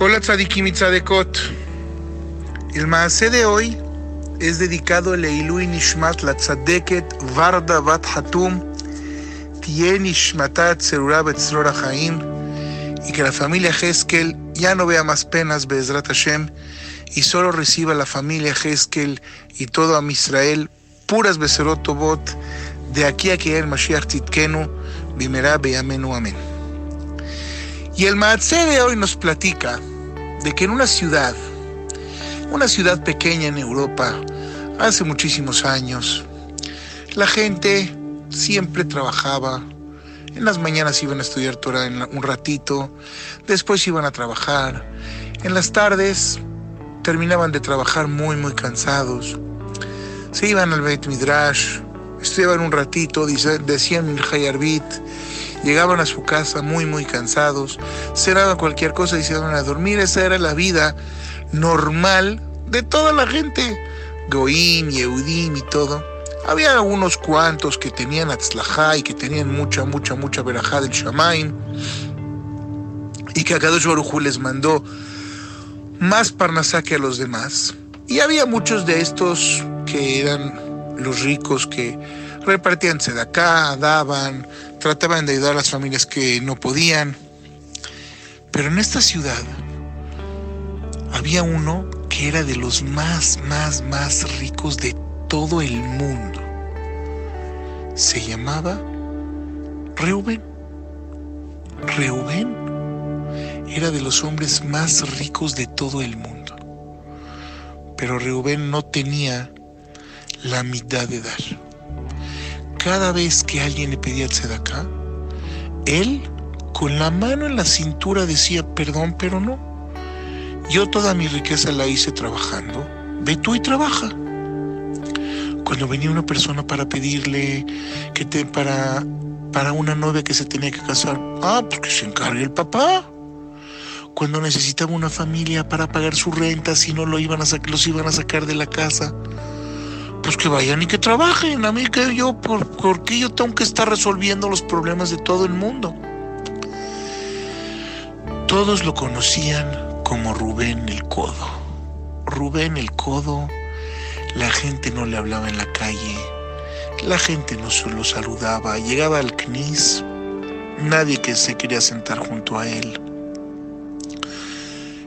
Hola tzadikim y tzadekot. El maase de hoy es dedicado a Leilui Nishmat la tzadeket Varda Bat Hatum Tie Nishmatat Zerura Betzrora Haim y que la familia Heskel ya no vea más penas Bezrat Hashem y solo reciba la familia Heskel y todo Am Israel puras Beserotobot de aquí a que el Mashiach Tzidkenu Bimera Beyamenu Amén. Y el Maatse de hoy nos platica de que en una ciudad, una ciudad pequeña en Europa, hace muchísimos años, la gente siempre trabajaba. En las mañanas iban a estudiar Torah un ratito, después iban a trabajar. En las tardes terminaban de trabajar muy, muy cansados. Se iban al Beit Midrash, estudiaban un ratito, decían el Hayarbit, llegaban a su casa muy, muy cansados, cenaban cualquier cosa y se iban a dormir. Esa era la vida normal de toda la gente, Goim, Yehudim y todo. Había unos cuantos que tenían Atzlajá y que tenían mucha, mucha, mucha verajá del Shamaim y que a Kadosh Baruj les mandó más parnasá que a los demás. Y había muchos de estos que eran los ricos que repartían acá, daban, trataban de ayudar a las familias que no podían. Pero en esta ciudad había uno que era de los más, más, más ricos de todo el mundo. Se llamaba Reuben. Reuben era de los hombres más ricos de todo el mundo. Pero Reuben no tenía la mitad de dar. Cada vez que alguien le pedía acá, él con la mano en la cintura decía, perdón, pero no. Yo toda mi riqueza la hice trabajando. Ve tú y trabaja. Cuando venía una persona para pedirle que te para para una novia que se tenía que casar, ah, pues que se encargue el papá. Cuando necesitaba una familia para pagar su renta, si no lo iban a los iban a sacar de la casa, pues que vayan y que trabajen. A mí que yo, por, porque yo tengo que estar resolviendo los problemas de todo el mundo. Todos lo conocían como Rubén el Codo. Rubén el Codo, la gente no le hablaba en la calle, la gente no se lo saludaba, llegaba al CNIS, nadie que se quería sentar junto a él.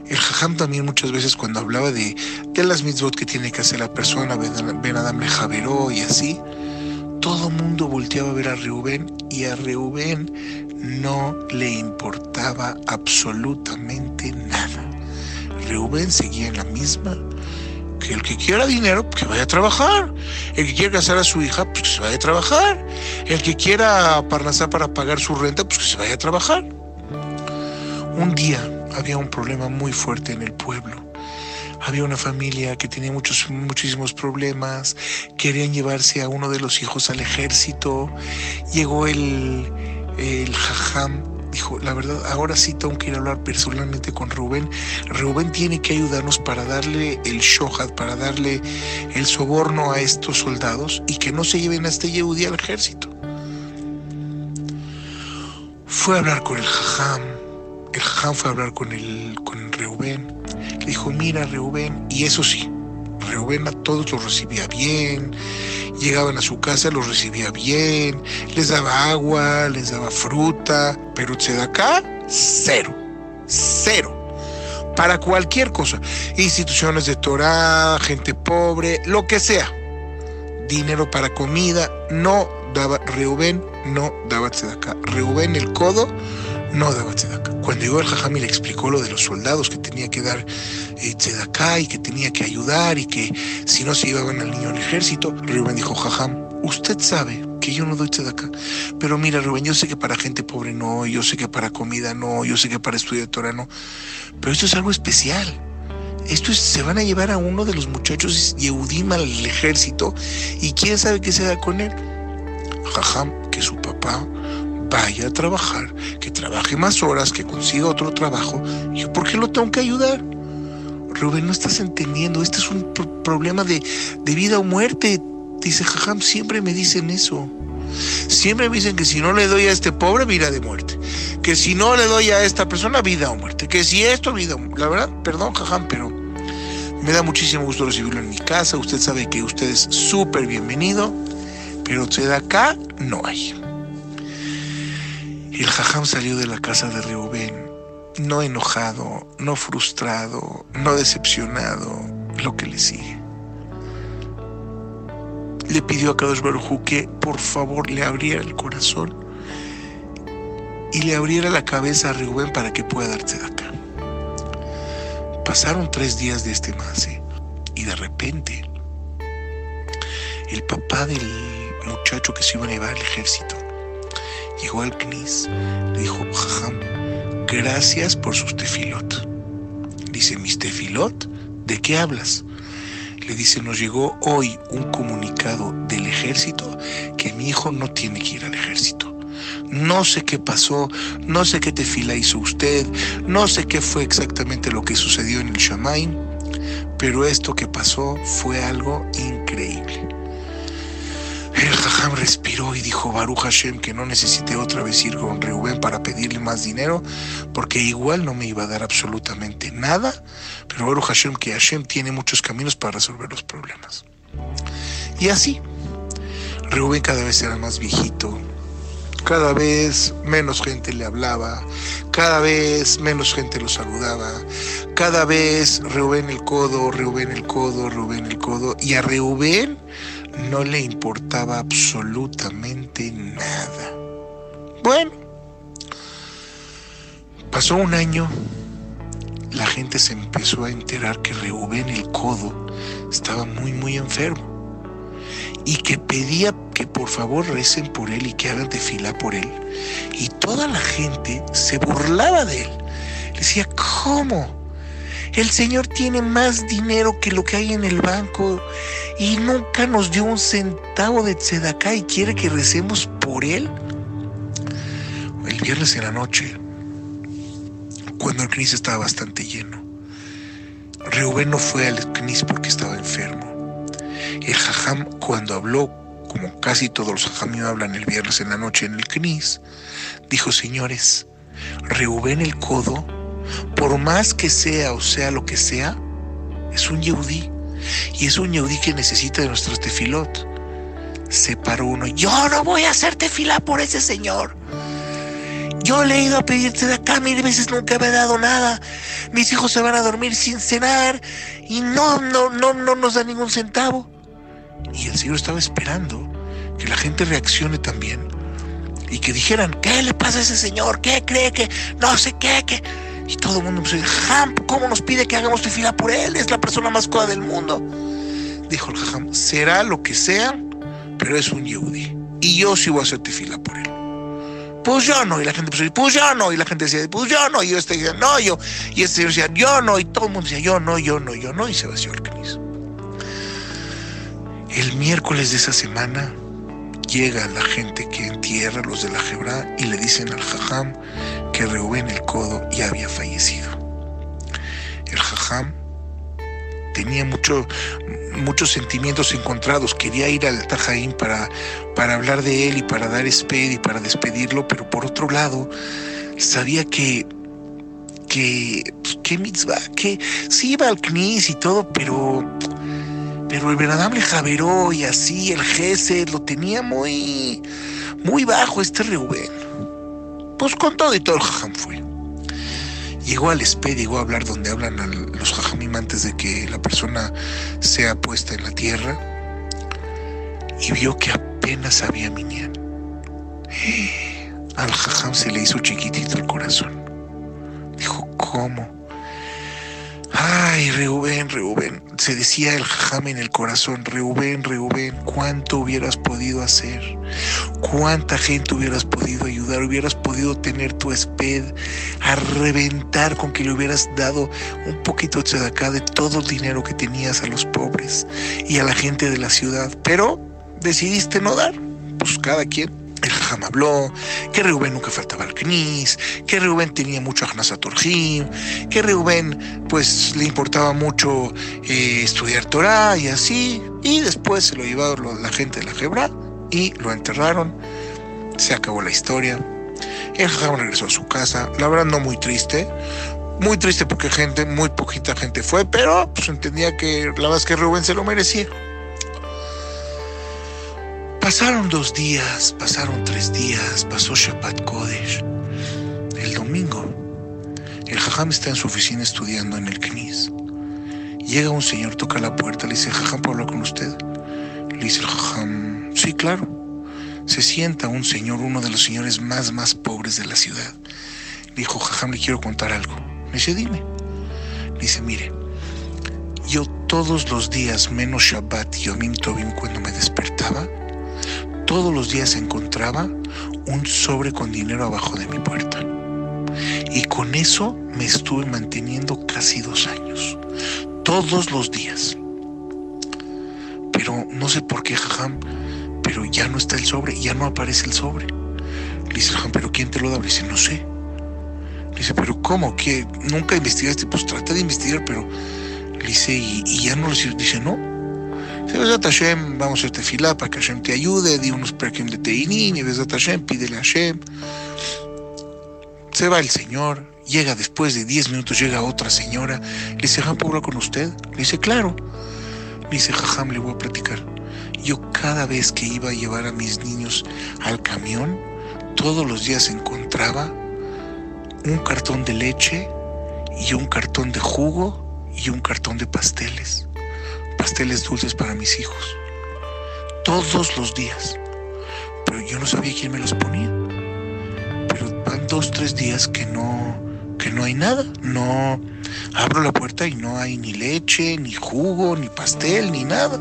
El Jajam también muchas veces cuando hablaba de, de las mitzvot que tiene que hacer la persona, Ben Adam le javeró y así, todo mundo volteaba a ver a Reubén y a Reubén no le importaba absolutamente nada. Reubén seguía en la misma, que el que quiera dinero, pues que vaya a trabajar. El que quiera casar a su hija, pues que se vaya a trabajar. El que quiera parnasar para pagar su renta, pues que se vaya a trabajar. Un día había un problema muy fuerte en el pueblo. Había una familia que tenía muchos, muchísimos problemas, querían llevarse a uno de los hijos al ejército. Llegó el, el jajam, dijo, la verdad, ahora sí tengo que ir a hablar personalmente con Rubén. Rubén tiene que ayudarnos para darle el shohad, para darle el soborno a estos soldados y que no se lleven a este Yehudi al ejército. Fue a hablar con el jajam, el jajam fue a hablar con, el, con Reubén. Le dijo, mira Reubén, y eso sí, Reubén a todos los recibía bien, llegaban a su casa, los recibía bien, les daba agua, les daba fruta, pero acá cero, cero. Para cualquier cosa, instituciones de Torah, gente pobre, lo que sea. Dinero para comida, no daba Reubén, no daba acá. Reubén el codo no daba tzedaká. Cuando llegó el jajam le explicó lo de los soldados que tenía que dar eh, y que tenía que ayudar y que si no se llevaban al niño al ejército, Rubén dijo, jajam, usted sabe que yo no doy tzedaká, pero mira Rubén, yo sé que para gente pobre no, yo sé que para comida no, yo sé que para estudiar Torah no, pero esto es algo especial. Esto es, se van a llevar a uno de los muchachos Yehudim al ejército y quién sabe qué se da con él. Jajam, que su papá vaya a trabajar, que trabaje más horas, que consiga otro trabajo. ¿Yo por qué lo tengo que ayudar? Rubén, no estás entendiendo, este es un problema de, de, vida o muerte. Dice Jajam, siempre me dicen eso. Siempre me dicen que si no le doy a este pobre, vida de muerte. Que si no le doy a esta persona, vida o muerte. Que si esto, vida o muerte. La verdad, perdón, jajam, pero me da muchísimo gusto recibirlo en mi casa. Usted sabe que usted es súper bienvenido. Pero usted acá no hay. El jajam salió de la casa de Reubén, no enojado, no frustrado, no decepcionado, lo que le sigue. Le pidió a Kadosh Baruj que por favor le abriera el corazón y le abriera la cabeza a Reubén para que pueda darse de acá. Pasaron tres días de este mase y de repente el papá del muchacho que se iba a llevar al ejército llegó al CNIS, le dijo, jajam, gracias por sus tefilot. Dice, ¿mis tefilot? ¿De qué hablas? Le dice, nos llegó hoy un comunicado del ejército que mi hijo no tiene que ir al ejército. No sé qué pasó, no sé qué tefila hizo usted, no sé qué fue exactamente lo que sucedió en el Shamaim, pero esto que pasó fue algo increíble. El Jajam respiró y dijo Baruch Hashem que no necesité otra vez ir con Reuben para pedirle más dinero, porque igual no me iba a dar absolutamente nada, pero Baruch Hashem que Hashem tiene muchos caminos para resolver los problemas. Y así, Reuben cada vez era más viejito, cada vez menos gente le hablaba, cada vez menos gente lo saludaba, cada vez Reuben el codo, Reuben el codo, Reuben el codo, y a Reuben no le importaba absolutamente nada. Bueno, pasó un año, la gente se empezó a enterar que Reubén el codo estaba muy, muy enfermo y que pedía que por favor recen por él y que hagan de fila por él. Y toda la gente se burlaba de él. Decía, ¿cómo? El Señor tiene más dinero que lo que hay en el banco y nunca nos dio un centavo de tzedaká y quiere que recemos por él. El viernes en la noche, cuando el CNIS estaba bastante lleno, Reuben no fue al CNIS porque estaba enfermo. El jajam, cuando habló, como casi todos los jajamim hablan el viernes en la noche en el CNIS, dijo, señores, Reuben el codo por más que sea o sea lo que sea, es un yehudí. Y es un yehudí que necesita de nuestros tefilot. Se paró uno, yo no voy a hacer tefilá por ese señor. Yo le he ido a pedirte de acá mil veces, nunca me ha dado nada. Mis hijos se van a dormir sin cenar y no, no, no, no nos da ningún centavo. Y el Señor estaba esperando que la gente reaccione también y que dijeran, ¿qué le pasa a ese señor? ¿Qué cree que no sé qué? que y todo el mundo empezó a decir, Jajam, ¿cómo nos pide que hagamos tefila por él? Es la persona más coda del mundo. Dijo el Jajam, será lo que sea, pero es un Yehudi. Y yo sí voy a hacer tefila por él. Pues yo no. Y la gente empezó a decir, pues yo no. Y la gente decía, pues yo no. Y yo este decía, no, yo. Y este decía, yo no. Y todo el mundo decía, yo no, yo no, yo no. Y se vació el caniz. El miércoles de esa semana llega la gente que entierra los de la Jebra y le dicen al Jajam que Reubén el codo ya había fallecido. El Jajam tenía mucho, muchos sentimientos encontrados, quería ir al Tajaín para, para hablar de él y para dar esped y para despedirlo, pero por otro lado sabía que que, pues, que mitzvah, que sí iba al Knis y todo, pero pero el Benadam le javeró y así el Gesed lo tenía muy, muy bajo este Reuben. Pues con todo y todo el jajam fue. Llegó al espé, llegó a hablar donde hablan a los jajamim antes de que la persona sea puesta en la tierra y vio que apenas había minyan. Al jajam se le hizo chiquitito el corazón. Dijo, ¿cómo? Ay, Reuben, Reuben, se decía el jajam en el corazón, Reuben, Reuben, ¿cuánto hubieras podido hacer? ¿Cuánta gente hubieras podido ayudar? Hubieras podido tener tu esped a reventar con que le hubieras dado un poquito de acá de todo el dinero que tenías a los pobres y a la gente de la ciudad, pero decidiste no dar, pues cada quien el Jajam habló, que Reuben nunca faltaba al Knis, que Reuben tenía mucho Torjim, que Reuben pues le importaba mucho eh, estudiar Torah y así, y después se lo llevaba la gente de la Jebra y lo enterraron. Se acabó la historia. El jajam regresó a su casa. La verdad no muy triste. Muy triste porque gente, muy poquita gente fue, pero pues entendía que la verdad es que Rubén se lo merecía. Pasaron dos días, pasaron tres días, pasó Shabbat Kodesh. El domingo, el jajam está en su oficina estudiando en el Knis. Llega un señor, toca la puerta, le dice, jajam, ¿puedo hablar con usted? Le dice el jajam, sí, claro. Se sienta un señor, uno de los señores más, más pobres de la ciudad. Le dijo, jajam, le quiero contar algo. Le dice, dime. Le dice, mire, yo todos los días, menos Shabbat y Yomim Tobim, cuando me despertaba, todos los días encontraba un sobre con dinero abajo de mi puerta. Y con eso me estuve manteniendo casi dos años. Todos los días. Pero no sé por qué, jajam, pero ya no está el sobre, ya no aparece el sobre. Le dice, jajam, ¿pero quién te lo da? Le dice, no sé. Le dice, ¿pero cómo? ¿Que nunca investigaste? Pues traté de investigar, pero le dice, ¿y, y ya no lo Dice, no, Vamos a tefilá para que te ayude, di unos de a. Se va el señor, llega después de 10 minutos, llega otra señora, le dice, Jajam, ¿puedo con usted? Le dice, claro. Le dice, Jajam, le voy a platicar. Yo cada vez que iba a llevar a mis niños al camión, todos los días encontraba un cartón de leche y un cartón de jugo y un cartón de pasteles pasteles dulces para mis hijos. Todos los días. Pero yo no sabía quién me los ponía. Pero van dos, tres días que no, que no hay nada. No abro la puerta y no hay ni leche, ni jugo, ni pastel, ni nada.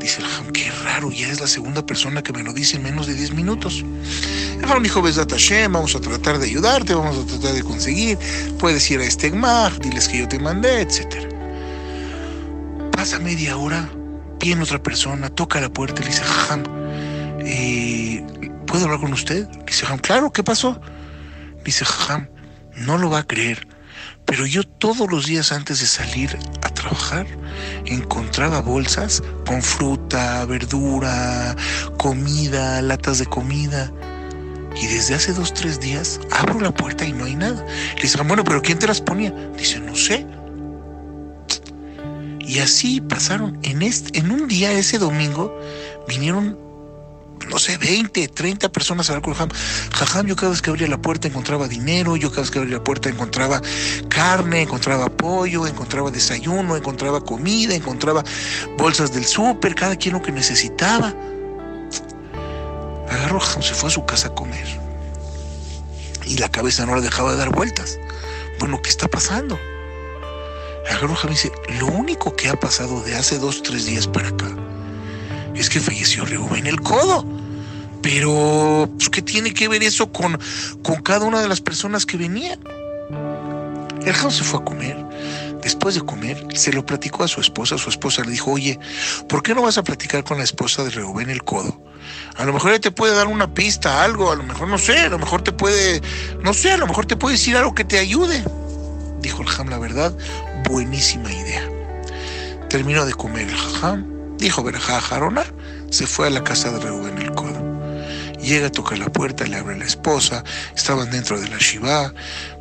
Dice el Ham, qué raro, ya es la segunda persona que me lo dice en menos de 10 minutos. Ham dijo, Besat Hashem, vamos a tratar de ayudarte, vamos a tratar de conseguir. Puedes ir a este Gmach, diles que yo te mandé, etcétera. Pasa media hora, viene otra persona, toca la puerta y le dice, Jajam, eh, ¿puedo hablar con usted? Le dice, Jajam, claro, ¿qué pasó? Le dice, Jajam, no lo va a creer, pero yo todos los días antes de salir a trabajar encontraba bolsas con fruta, verdura, comida, latas de comida. Y desde hace dos, tres días abro la puerta y no hay nada. Le dice, bueno, pero ¿quién te las ponía? Dice, no sé. Y así pasaron. En, este, en un día, ese domingo, vinieron, no sé, 20, 30 personas a con Jajam. Jajam, yo cada vez que abría la puerta encontraba dinero, yo cada vez que abría la puerta encontraba carne, encontraba pollo, encontraba desayuno, encontraba comida, encontraba bolsas del súper, cada quien lo que necesitaba. Agarró Jajam, se fue a su casa a comer. Y la cabeza no la dejaba de dar vueltas. Bueno, ¿qué está pasando? Agarró y dice, lo único que ha pasado de hace dos, tres días para acá es que falleció en el codo. Pero, pues, ¿qué tiene que ver eso con, con cada una de las personas que venían? El Jajam se fue a comer. Después de comer, se lo platicó a su esposa. Su esposa le dijo, oye, ¿por qué no vas a platicar con la esposa de Reuben el codo? A lo mejor él te puede dar una pista, algo, a lo mejor no sé, a lo mejor te puede, no sé, a lo mejor te puede decir algo que te ayude. Dijo el Jajam la verdad, buenísima idea. Terminó de comer el jajam, dijo Berajá Jarona, se fue a la casa de Reuben el Codo. Llega, toca la puerta, le abre la esposa, estaban dentro de la Shiva,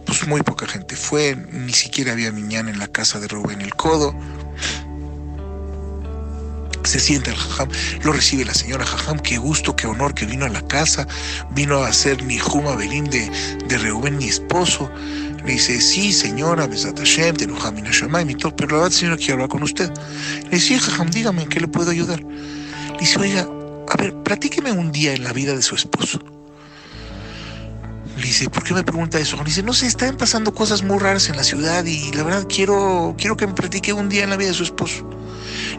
pues muy poca gente fue, ni siquiera había miñán en la casa de Rubén el Codo. Se sienta el jajam, lo recibe la señora jajam, qué gusto, qué honor que vino a la casa, vino a hacer ni Juma Belín de, de Reuben, mi esposo. Le dice, sí, señora, Besat Hashem, Tenuham y todo, pero la verdad, señora, quiero hablar con usted. Le dice, jajam, dígame, ¿en qué le puedo ayudar? Le dice, oiga, a ver, platíqueme un día en la vida de su esposo. Le dice, ¿por qué me pregunta eso? Le dice, no sé, están pasando cosas muy raras en la ciudad y la verdad quiero, quiero que me platique un día en la vida de su esposo.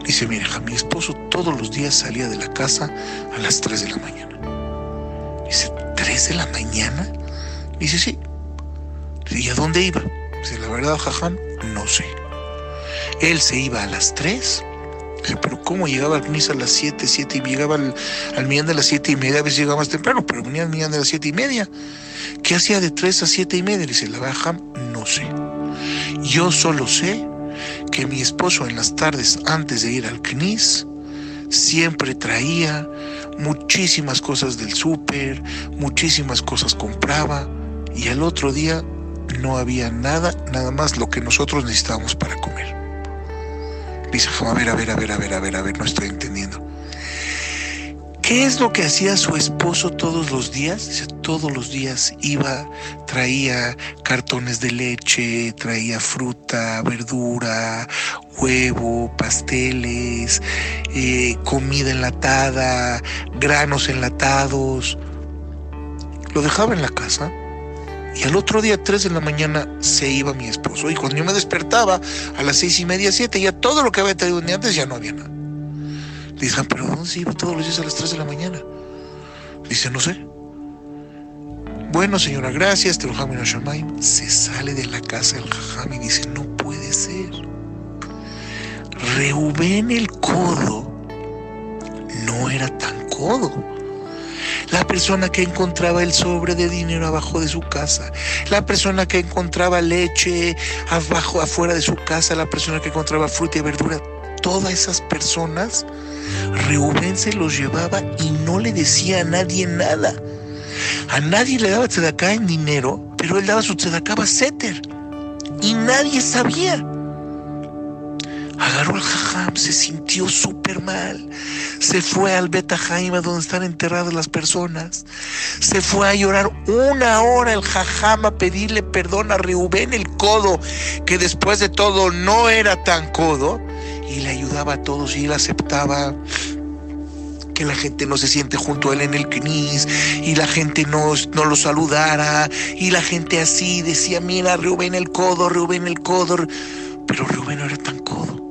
Dice, mire, mi esposo todos los días salía de la casa a las 3 de la mañana. Dice, ¿3 de la mañana? Dice, sí. ¿Y a dónde iba? Dice, la verdad, jajam, no sé. Él se iba a las 3. Dice, pero ¿cómo llegaba al CNIS a las 7, 7 y llegaba al, al millán de las 7 y media? A veces llegaba más temprano, pero venía al millán de las 7 y media. ¿Qué hacía de 3 a 7 y media? Dice, la verdad, no sé. Yo solo sé que mi esposo en las tardes antes de ir al CNIS siempre traía muchísimas cosas del súper, muchísimas cosas compraba y al otro día no había nada, nada más lo que nosotros necesitábamos para comer. Dice, a ver, a ver, a ver, a ver, a ver, a ver, no estoy entendiendo. ¿Qué es lo que hacía su esposo todos los días? Todos los días iba, traía cartones de leche, traía fruta, verdura, huevo, pasteles, eh, comida enlatada, granos enlatados. Lo dejaba en la casa y al otro día, 3 de la mañana, se iba mi esposo. Y cuando yo me despertaba, a las seis y media, siete, ya todo lo que había traído antes ya no había nada. Dicen, pero ¿dónde se iba todos los días a las 3 de la mañana? Dice, no sé. Bueno, señora, gracias, te lo. Se sale de la casa el jajam y dice, no puede ser. Reubén el codo no era tan codo la persona que encontraba el sobre de dinero abajo de su casa, la persona que encontraba leche abajo, afuera de su casa, la persona que encontraba fruta y verdura, todas esas personas, Reubén se los llevaba y no le decía a nadie nada. A nadie le daba tzedaká en dinero, pero él daba su tzedaká a Seter. Y nadie sabía agarró al jajam, se sintió súper mal, se fue al Betajaima donde están enterradas las personas, se fue a llorar una hora el jajam a pedirle perdón a Reubén el codo, que después de todo no era tan codo, y le ayudaba a todos y él aceptaba que la gente no se siente junto a él en el knis y la gente no, no lo saludara y la gente así decía, mira, Reubén el codo, Reubén el codo, pero Reubén no era tan codo.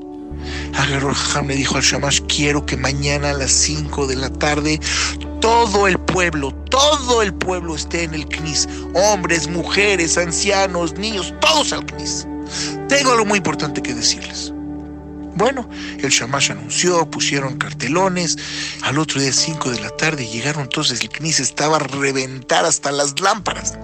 Agarró el jajam, dijo al Shamash, quiero que mañana a las 5 de la tarde todo el pueblo, todo el pueblo esté en el CNIS. Hombres, mujeres, ancianos, niños, todos al CNIS. Tengo algo muy importante que decirles. Bueno, el Shamash anunció, pusieron cartelones. Al otro día, 5 de la tarde, llegaron entonces. El CNIS estaba a reventar hasta las lámparas.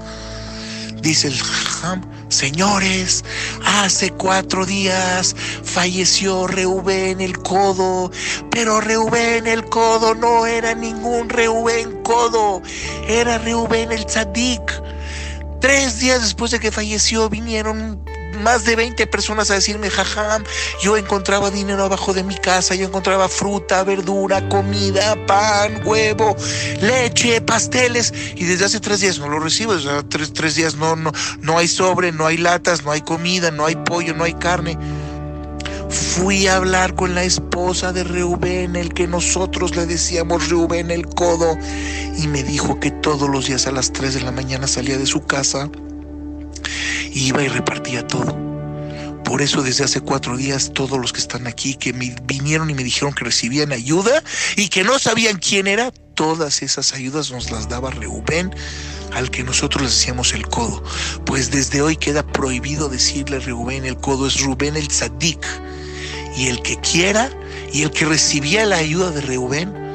Dice el Jajam, señores, hace cuatro días falleció Reubén el Codo, pero Reubén el Codo no era ningún Reubén Codo, era Reubén el Tzadik. Tres días después de que falleció vinieron más de 20 personas a decirme, jajam, yo encontraba dinero abajo de mi casa, yo encontraba fruta, verdura, comida, pan, huevo, leche, pasteles, y desde hace tres días no lo recibo, desde tres, tres días no, no, no hay sobre, no hay latas, no hay comida, no hay pollo, no hay carne. Fui a hablar con la esposa de Reubén, el que nosotros le decíamos Reubén el codo, y me dijo que todos los días a las 3 de la mañana salía de su casa iba y repartía todo. Por eso desde hace cuatro días todos los que están aquí, que me vinieron y me dijeron que recibían ayuda y que no sabían quién era, todas esas ayudas nos las daba Reubén, al que nosotros le decíamos el codo. Pues desde hoy queda prohibido decirle Reubén el codo, es Rubén el tzadik. Y el que quiera y el que recibía la ayuda de Reubén,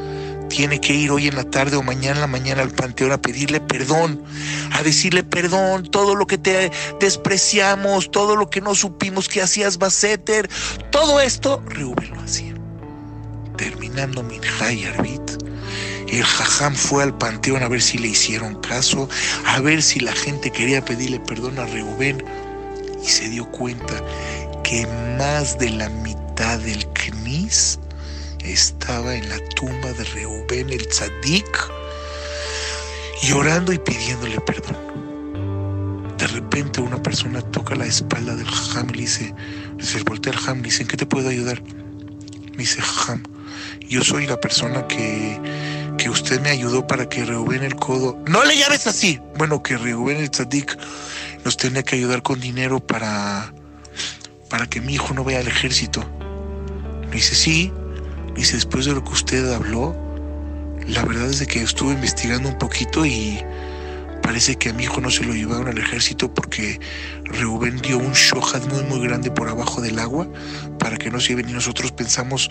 tiene que ir hoy en la tarde o mañana en la mañana al panteón a pedirle perdón, a decirle perdón, todo lo que te despreciamos, todo lo que no supimos que hacías Baseter, todo esto, Reuben lo hacía. Terminando Minjay Arbit, el jajam fue al panteón a ver si le hicieron caso, a ver si la gente quería pedirle perdón a Reuben y se dio cuenta que más de la mitad del Knis estaba en la tumba de Reubén el Tzadik, llorando y pidiéndole perdón. De repente una persona toca la espalda del Jajam y le dice, se voltea al Jajam y dice, ¿en qué te puedo ayudar? Me dice, Jajam, yo soy la persona que, que usted me ayudó para que Reubén el Codo... No le llames así. Bueno, que Reubén el Tzadik nos tenía que ayudar con dinero para, para que mi hijo no vaya al ejército. Me dice, sí, Dice, después de lo que usted habló, la verdad es de que estuve investigando un poquito y parece que a mi hijo no se lo llevaron al ejército porque Reuben dio un shohat muy muy grande por abajo del agua para que no se lleven y nosotros pensamos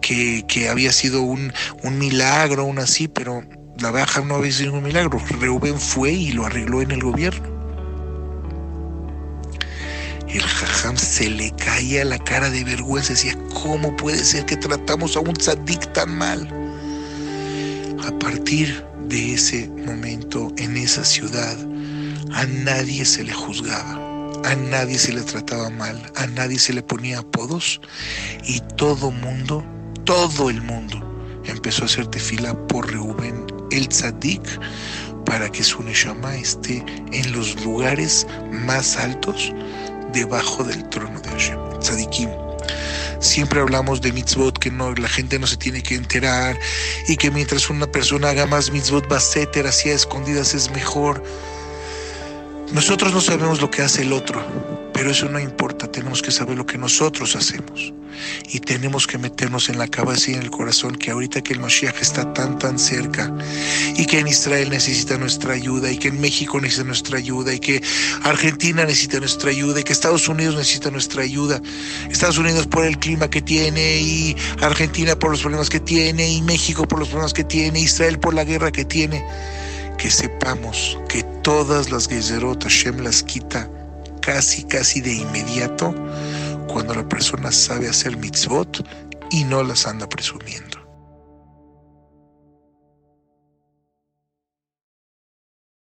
que, había sido un, un milagro, un así, pero la baja no había sido un milagro. Reuben fue y lo arregló en el gobierno. El jajam se le caía la cara de vergüenza. Decía, ¿cómo puede ser que tratamos a un tzadik tan mal? A partir de ese momento, en esa ciudad, a nadie se le juzgaba, a nadie se le trataba mal, a nadie se le ponía apodos y todo mundo, todo el mundo empezó a hacer tefila por Reuben el tzadik para que su neshama esté en los lugares más altos debajo del trono de Hashem, tzadikim. Siempre hablamos de mitzvot que no, la gente no se tiene que enterar y que mientras una persona haga más mitzvot baseter así a escondidas es mejor. Nosotros no sabemos lo que hace el otro, pero eso no importa, tenemos que saber lo que nosotros hacemos. Y tenemos que meternos en la cabeza y en el corazón que ahorita que el Mashiach está tan tan cerca y que en Israel necesita nuestra ayuda y que en México necesita nuestra ayuda y que Argentina necesita nuestra ayuda y que Estados Unidos necesita nuestra ayuda. Estados Unidos por el clima que tiene y Argentina por los problemas que tiene y México por los problemas que tiene, Israel por la guerra que tiene que sepamos que todas las Gezerot Hashem las quita casi, casi de inmediato cuando la persona sabe hacer mitzvot y no las anda presumiendo.